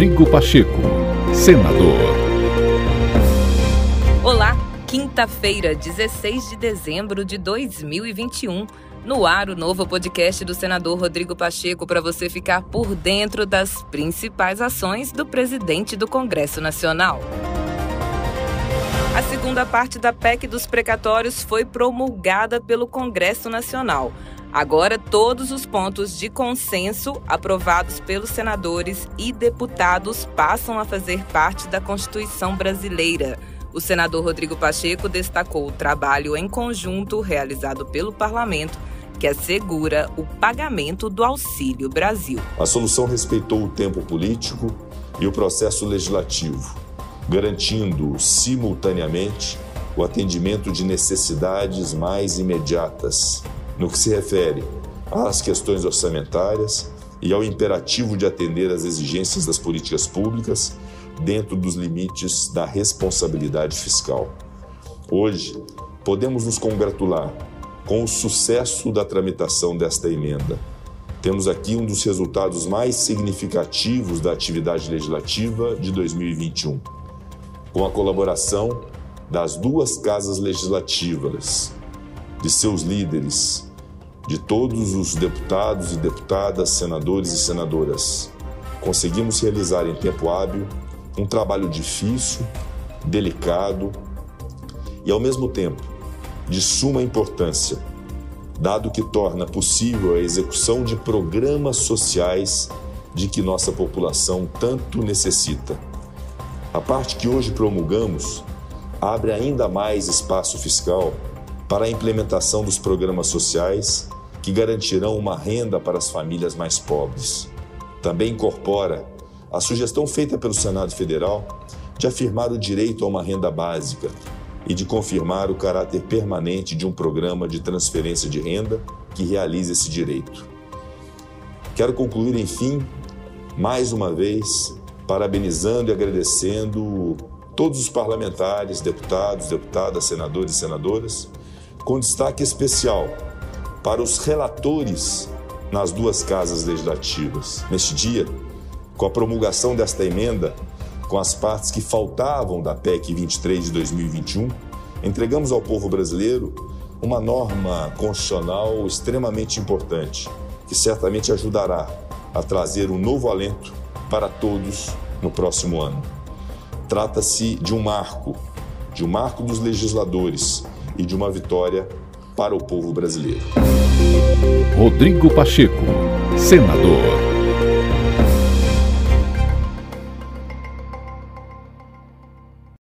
Rodrigo Pacheco, senador. Olá, quinta-feira, 16 de dezembro de 2021. No ar, o novo podcast do senador Rodrigo Pacheco para você ficar por dentro das principais ações do presidente do Congresso Nacional. A segunda parte da PEC dos precatórios foi promulgada pelo Congresso Nacional. Agora, todos os pontos de consenso aprovados pelos senadores e deputados passam a fazer parte da Constituição brasileira. O senador Rodrigo Pacheco destacou o trabalho em conjunto realizado pelo parlamento que assegura o pagamento do Auxílio Brasil. A solução respeitou o tempo político e o processo legislativo, garantindo simultaneamente o atendimento de necessidades mais imediatas no que se refere às questões orçamentárias e ao imperativo de atender às exigências das políticas públicas dentro dos limites da responsabilidade fiscal. Hoje, podemos nos congratular com o sucesso da tramitação desta emenda. Temos aqui um dos resultados mais significativos da atividade legislativa de 2021, com a colaboração das duas casas legislativas, de seus líderes, de todos os deputados e deputadas, senadores e senadoras. Conseguimos realizar em tempo hábil um trabalho difícil, delicado e, ao mesmo tempo, de suma importância, dado que torna possível a execução de programas sociais de que nossa população tanto necessita. A parte que hoje promulgamos abre ainda mais espaço fiscal para a implementação dos programas sociais que garantirão uma renda para as famílias mais pobres. Também incorpora a sugestão feita pelo Senado Federal de afirmar o direito a uma renda básica e de confirmar o caráter permanente de um programa de transferência de renda que realize esse direito. Quero concluir, enfim, mais uma vez, parabenizando e agradecendo todos os parlamentares, deputados, deputadas, senadores e senadoras com destaque especial para os relatores nas duas casas legislativas. Neste dia, com a promulgação desta emenda, com as partes que faltavam da PEC 23 de 2021, entregamos ao povo brasileiro uma norma constitucional extremamente importante, que certamente ajudará a trazer um novo alento para todos no próximo ano. Trata-se de um marco, de um marco dos legisladores e de uma vitória para o povo brasileiro. Rodrigo Pacheco, senador.